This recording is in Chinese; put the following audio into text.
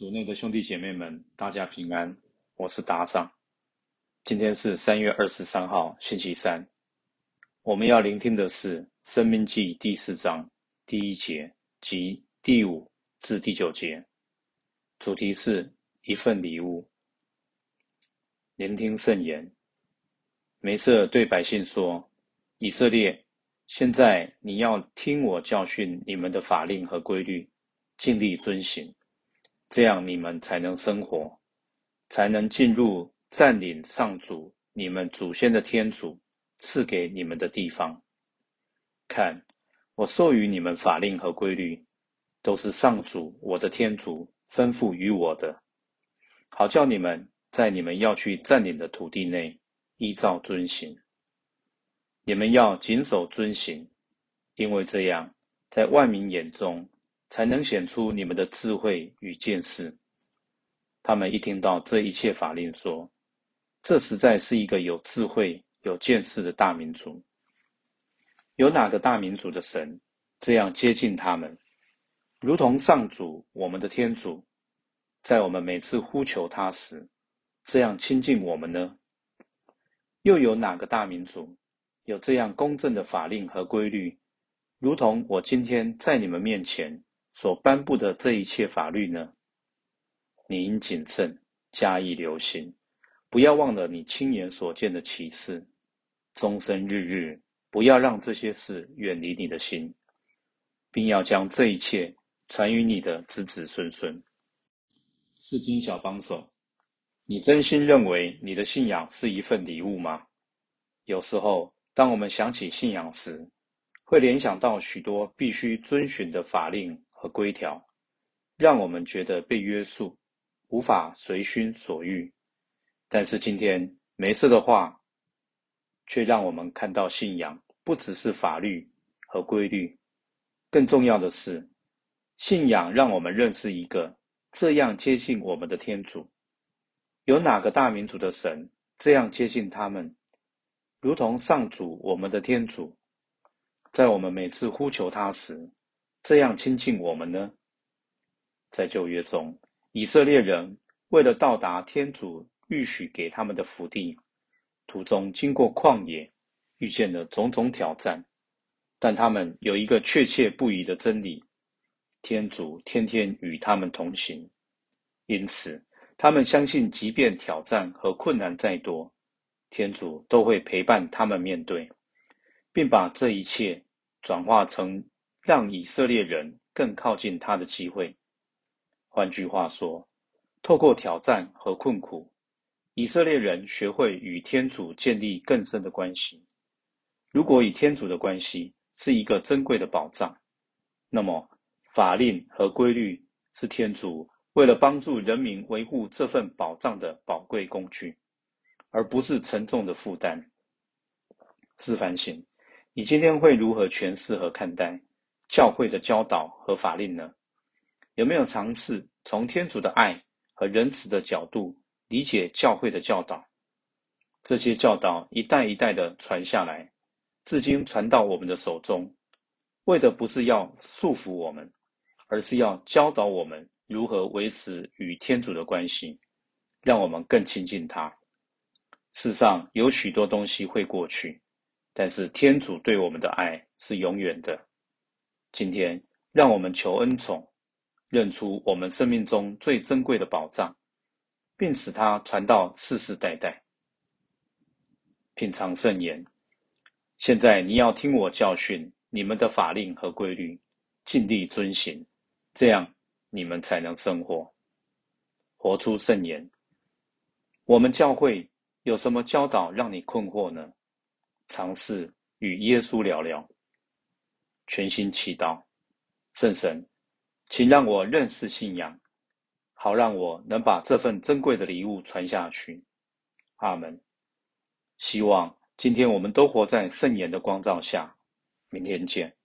主内的兄弟姐妹们，大家平安，我是达尚。今天是三月二十三号，星期三。我们要聆听的是《生命记》第四章第一节及第五至第九节，主题是一份礼物。聆听圣言。梅瑟对百姓说：“以色列，现在你要听我教训你们的法令和规律，尽力遵行。”这样你们才能生活，才能进入占领上主你们祖先的天主赐给你们的地方。看，我授予你们法令和规律，都是上主我的天主吩咐于我的，好叫你们在你们要去占领的土地内依照遵行。你们要谨守遵行，因为这样在万民眼中。才能显出你们的智慧与见识。他们一听到这一切法令，说：“这实在是一个有智慧、有见识的大民族。有哪个大民族的神这样接近他们，如同上主我们的天主，在我们每次呼求他时，这样亲近我们呢？又有哪个大民族有这样公正的法令和规律，如同我今天在你们面前？”所颁布的这一切法律呢，你应谨慎加以留心，不要忘了你亲眼所见的启示，终身日日不要让这些事远离你的心，并要将这一切传于你的子子孙孙。是金小帮手，你真心认为你的信仰是一份礼物吗？有时候，当我们想起信仰时，会联想到许多必须遵循的法令。和规条，让我们觉得被约束，无法随心所欲。但是今天梅瑟的话，却让我们看到信仰不只是法律和规律，更重要的是，信仰让我们认识一个这样接近我们的天主。有哪个大民族的神这样接近他们，如同上主我们的天主，在我们每次呼求他时。这样亲近我们呢？在旧约中，以色列人为了到达天主预许给他们的福地，途中经过旷野，遇见了种种挑战。但他们有一个确切不疑的真理：天主天天与他们同行。因此，他们相信，即便挑战和困难再多，天主都会陪伴他们面对，并把这一切转化成。让以色列人更靠近他的机会。换句话说，透过挑战和困苦，以色列人学会与天主建立更深的关系。如果与天主的关系是一个珍贵的宝藏，那么法令和规律是天主为了帮助人民维护这份宝藏的宝贵工具，而不是沉重的负担。自反省，你今天会如何诠释和看待？教会的教导和法令呢？有没有尝试从天主的爱和仁慈的角度理解教会的教导？这些教导一代一代的传下来，至今传到我们的手中，为的不是要束缚我们，而是要教导我们如何维持与天主的关系，让我们更亲近他。世上有许多东西会过去，但是天主对我们的爱是永远的。今天，让我们求恩宠，认出我们生命中最珍贵的宝藏，并使它传到世世代代。品尝圣言。现在你要听我教训你们的法令和规律，尽力遵行，这样你们才能生活，活出圣言。我们教会有什么教导让你困惑呢？尝试与耶稣聊聊。全心祈祷，圣神，请让我认识信仰，好让我能把这份珍贵的礼物传下去。阿门。希望今天我们都活在圣言的光照下。明天见。